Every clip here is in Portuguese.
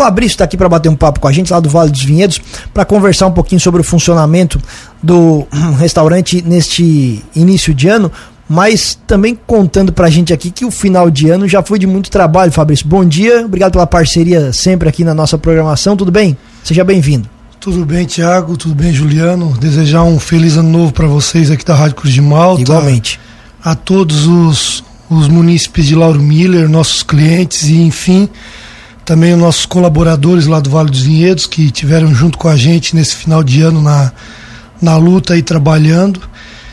Fabrício está aqui para bater um papo com a gente lá do Vale dos Vinhedos, para conversar um pouquinho sobre o funcionamento do restaurante neste início de ano, mas também contando para a gente aqui que o final de ano já foi de muito trabalho, Fabrício. Bom dia, obrigado pela parceria sempre aqui na nossa programação, tudo bem? Seja bem-vindo. Tudo bem, Tiago, tudo bem, Juliano. Desejar um feliz ano novo para vocês aqui da Rádio Cruz de Malta. Igualmente. A todos os, os munícipes de Lauro Miller, nossos clientes e, enfim, também os nossos colaboradores lá do Vale dos Vinhedos que tiveram junto com a gente nesse final de ano na, na luta e trabalhando.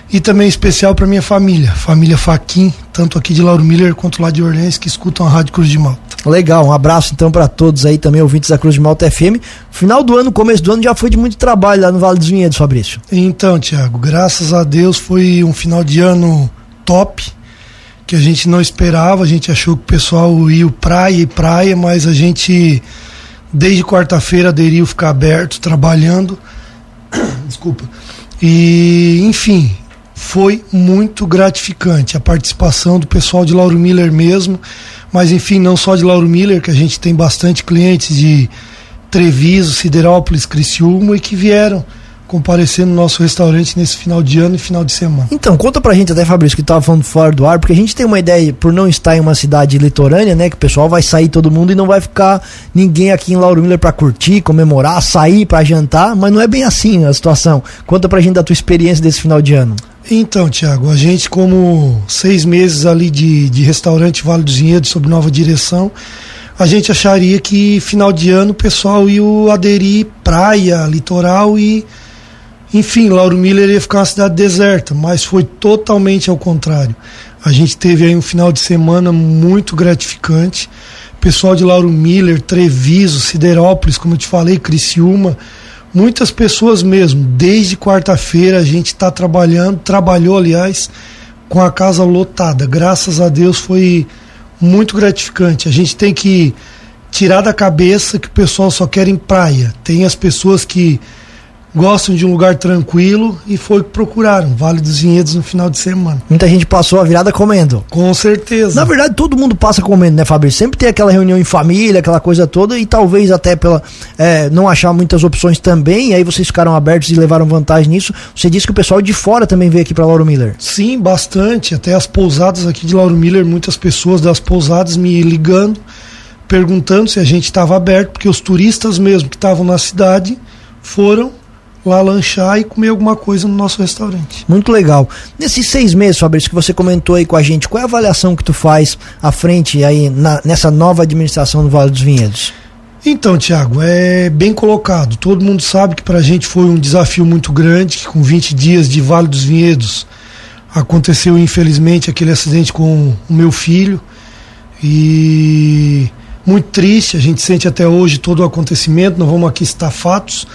E também especial para minha família, família Faquin, tanto aqui de Lauro Miller quanto lá de Orleans, que escutam a Rádio Cruz de Malta. Legal, um abraço então para todos aí também, ouvintes da Cruz de Malta FM. Final do ano, começo do ano já foi de muito trabalho lá no Vale dos Vinhedos, Fabrício. Então, Tiago, graças a Deus foi um final de ano top, que a gente não esperava, a gente achou que o pessoal ia praia e praia, mas a gente desde quarta-feira aderiu ficar aberto, trabalhando. Desculpa. E, enfim, foi muito gratificante a participação do pessoal de Lauro Miller mesmo, mas enfim, não só de Lauro Miller, que a gente tem bastante clientes de Treviso, Siderópolis, Criciúma e que vieram comparecer no nosso restaurante nesse final de ano e final de semana. Então, conta pra gente até, Fabrício, que tava falando fora do ar, porque a gente tem uma ideia, por não estar em uma cidade litorânea, né, que o pessoal vai sair todo mundo e não vai ficar ninguém aqui em Lauro Miller pra curtir, comemorar, sair pra jantar, mas não é bem assim a situação. Conta pra gente da tua experiência desse final de ano. Então, Tiago, a gente, como seis meses ali de, de restaurante Vale dos Vinhedos sob nova direção, a gente acharia que final de ano o pessoal ia aderir praia, litoral e enfim, Lauro Miller ia ficar uma cidade deserta, mas foi totalmente ao contrário. A gente teve aí um final de semana muito gratificante. Pessoal de Lauro Miller, Treviso, Siderópolis, como eu te falei, Criciúma, muitas pessoas mesmo. Desde quarta-feira a gente está trabalhando, trabalhou, aliás, com a casa lotada. Graças a Deus foi muito gratificante. A gente tem que tirar da cabeça que o pessoal só quer em praia. Tem as pessoas que gostam de um lugar tranquilo e foi que procuraram Vale dos Vinhedos no final de semana. Muita gente passou a virada comendo. Com certeza. Na verdade, todo mundo passa comendo, né, Fabrício? Sempre tem aquela reunião em família, aquela coisa toda, e talvez até pela é, não achar muitas opções também, e aí vocês ficaram abertos e levaram vantagem nisso. Você disse que o pessoal de fora também veio aqui para Lauro Miller. Sim, bastante. Até as pousadas aqui de Lauro Miller, muitas pessoas das pousadas me ligando, perguntando se a gente estava aberto, porque os turistas mesmo que estavam na cidade foram lá lanchar e comer alguma coisa no nosso restaurante. Muito legal. Nesses seis meses, Fabrício, que você comentou aí com a gente, qual é a avaliação que tu faz à frente aí na, nessa nova administração do Vale dos Vinhedos? Então, Tiago, é bem colocado. Todo mundo sabe que para a gente foi um desafio muito grande, que com 20 dias de Vale dos Vinhedos aconteceu infelizmente aquele acidente com o meu filho e muito triste, a gente sente até hoje todo o acontecimento, não vamos aqui estar fatos,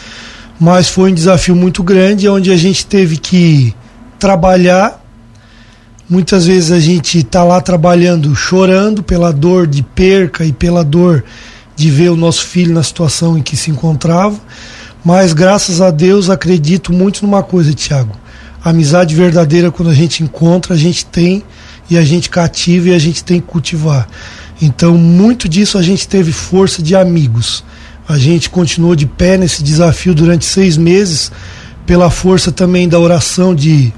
mas foi um desafio muito grande onde a gente teve que trabalhar. Muitas vezes a gente está lá trabalhando, chorando pela dor de perca e pela dor de ver o nosso filho na situação em que se encontrava. Mas graças a Deus acredito muito numa coisa, Tiago. Amizade verdadeira, quando a gente encontra, a gente tem e a gente cativa e a gente tem que cultivar. Então, muito disso a gente teve força de amigos. A gente continuou de pé nesse desafio durante seis meses, pela força também da oração de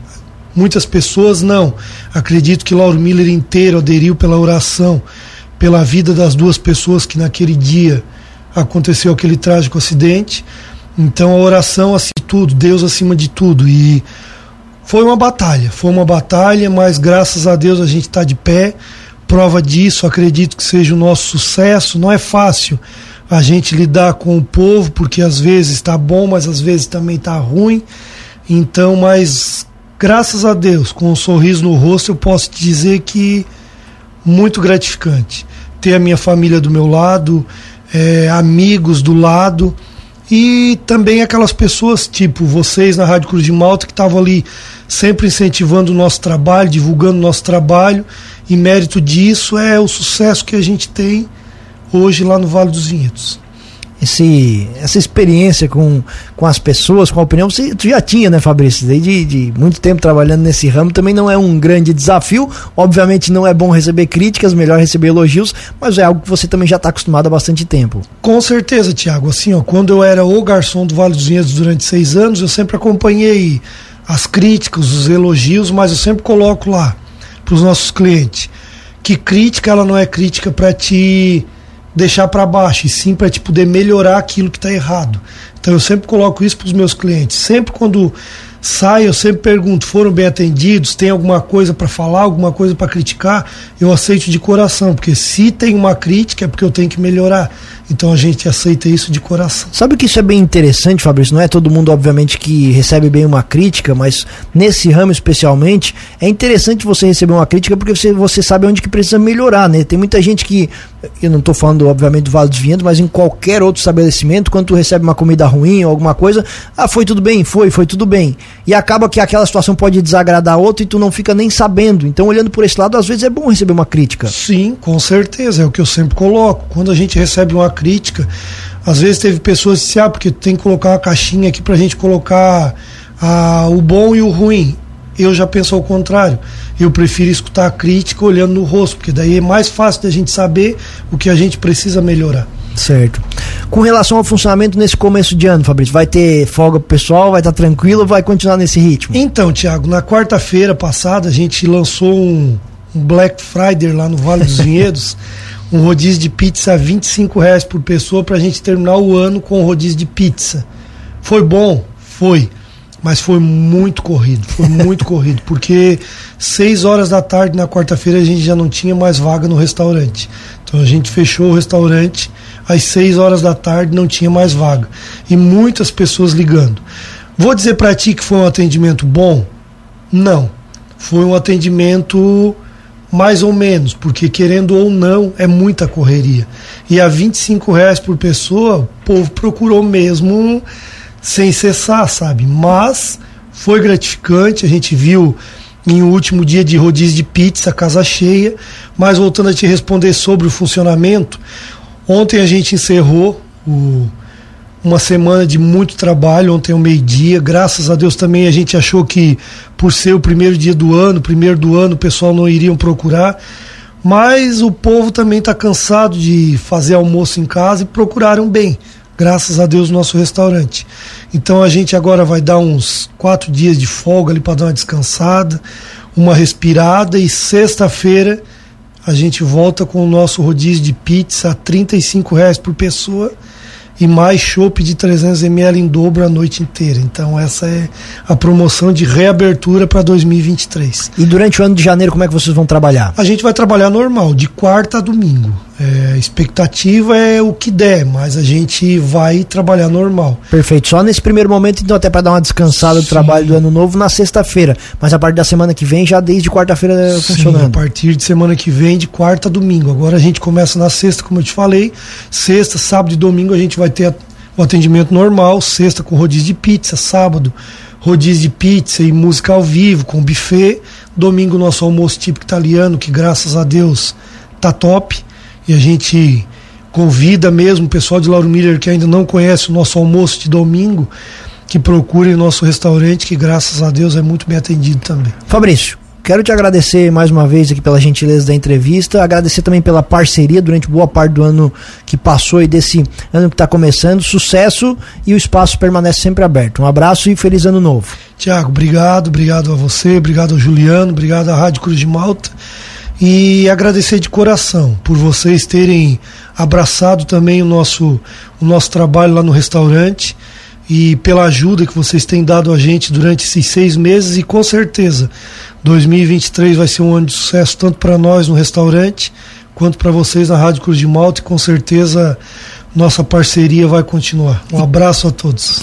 muitas pessoas. Não, acredito que Lauro Miller inteiro aderiu pela oração, pela vida das duas pessoas que naquele dia aconteceu aquele trágico acidente. Então a oração acima de tudo, Deus acima de tudo. E foi uma batalha, foi uma batalha, mas graças a Deus a gente está de pé. Prova disso, acredito que seja o nosso sucesso. Não é fácil a gente lidar com o povo, porque às vezes está bom, mas às vezes também está ruim. Então, mas graças a Deus, com um sorriso no rosto, eu posso te dizer que muito gratificante. Ter a minha família do meu lado, é, amigos do lado e também aquelas pessoas tipo vocês na Rádio Cruz de Malta que estavam ali sempre incentivando o nosso trabalho, divulgando o nosso trabalho e mérito disso é o sucesso que a gente tem hoje lá no Vale dos Vinhedos. esse, essa experiência com, com as pessoas, com a opinião, você já tinha, né, Fabrício? Desde de muito tempo trabalhando nesse ramo, também não é um grande desafio. Obviamente não é bom receber críticas, melhor receber elogios, mas é algo que você também já está acostumado há bastante tempo. Com certeza, Tiago. Assim, ó, quando eu era o garçom do Vale dos Vinhedos durante seis anos, eu sempre acompanhei as críticas, os elogios, mas eu sempre coloco lá para os nossos clientes que crítica ela não é crítica para te deixar para baixo, e sim para te poder melhorar aquilo que está errado. Então eu sempre coloco isso para os meus clientes. Sempre quando sai, eu sempre pergunto: foram bem atendidos? Tem alguma coisa para falar, alguma coisa para criticar? Eu aceito de coração, porque se tem uma crítica é porque eu tenho que melhorar. Então a gente aceita isso de coração. Sabe que isso é bem interessante, Fabrício? Não é todo mundo, obviamente, que recebe bem uma crítica, mas nesse ramo especialmente, é interessante você receber uma crítica porque você, você sabe onde que precisa melhorar, né? Tem muita gente que, eu não estou falando, obviamente, do Vale dos Vinhedos, mas em qualquer outro estabelecimento, quando tu recebe uma comida ruim ou alguma coisa, ah, foi tudo bem, foi, foi tudo bem. E acaba que aquela situação pode desagradar outro e tu não fica nem sabendo. Então, olhando por esse lado, às vezes é bom receber uma crítica. Sim, com certeza, é o que eu sempre coloco. Quando a gente recebe uma crítica. Às vezes teve pessoas que disseram, ah, porque tem que colocar uma caixinha aqui pra gente colocar ah, o bom e o ruim. Eu já penso ao contrário. Eu prefiro escutar a crítica olhando no rosto, porque daí é mais fácil da gente saber o que a gente precisa melhorar. Certo. Com relação ao funcionamento nesse começo de ano, Fabrício, vai ter folga pro pessoal, vai estar tá tranquilo ou vai continuar nesse ritmo? Então, Tiago, na quarta-feira passada a gente lançou um, um Black Friday lá no Vale dos Vinhedos. um rodízio de pizza a 25 reais por pessoa para a gente terminar o ano com um rodízio de pizza. Foi bom? Foi. Mas foi muito corrido, foi muito corrido, porque seis horas da tarde na quarta-feira a gente já não tinha mais vaga no restaurante. Então a gente fechou o restaurante, às seis horas da tarde não tinha mais vaga. E muitas pessoas ligando. Vou dizer para ti que foi um atendimento bom? Não. Foi um atendimento mais ou menos, porque querendo ou não, é muita correria. E a 25 reais por pessoa, o povo procurou mesmo sem cessar, sabe? Mas foi gratificante, a gente viu em um último dia de rodízio de pizza, casa cheia. Mas voltando a te responder sobre o funcionamento, ontem a gente encerrou o uma semana de muito trabalho, ontem ao meio-dia. Graças a Deus também a gente achou que, por ser o primeiro dia do ano, primeiro do ano, o pessoal não iriam procurar. Mas o povo também está cansado de fazer almoço em casa e procuraram bem. Graças a Deus, nosso restaurante. Então a gente agora vai dar uns quatro dias de folga ali para dar uma descansada, uma respirada e sexta-feira a gente volta com o nosso rodízio de pizza a R$ reais por pessoa e mais chopp de 300 ml em dobro a noite inteira. Então essa é a promoção de reabertura para 2023. E durante o ano de janeiro como é que vocês vão trabalhar? A gente vai trabalhar normal, de quarta a domingo. É, a expectativa é o que der, mas a gente vai trabalhar normal. Perfeito. Só nesse primeiro momento, então, até para dar uma descansada do trabalho do ano novo na sexta-feira. Mas a partir da semana que vem, já desde quarta-feira funcionando. A partir de semana que vem, de quarta a domingo. Agora a gente começa na sexta, como eu te falei. Sexta, sábado e domingo a gente vai ter o atendimento normal. Sexta com rodízio de pizza, sábado rodízio de pizza e música ao vivo, com buffet. Domingo nosso almoço típico italiano, que graças a Deus tá top. E a gente convida mesmo o pessoal de Lauro Miller que ainda não conhece o nosso almoço de domingo, que procure o nosso restaurante, que graças a Deus é muito bem atendido também. Fabrício, quero te agradecer mais uma vez aqui pela gentileza da entrevista, agradecer também pela parceria durante boa parte do ano que passou e desse ano que está começando. Sucesso e o espaço permanece sempre aberto. Um abraço e feliz ano novo. Tiago, obrigado, obrigado a você, obrigado ao Juliano, obrigado à Rádio Cruz de Malta e agradecer de coração por vocês terem abraçado também o nosso, o nosso trabalho lá no restaurante e pela ajuda que vocês têm dado a gente durante esses seis meses e com certeza 2023 vai ser um ano de sucesso tanto para nós no restaurante quanto para vocês na Rádio Cruz de Malta e com certeza nossa parceria vai continuar. Um abraço a todos.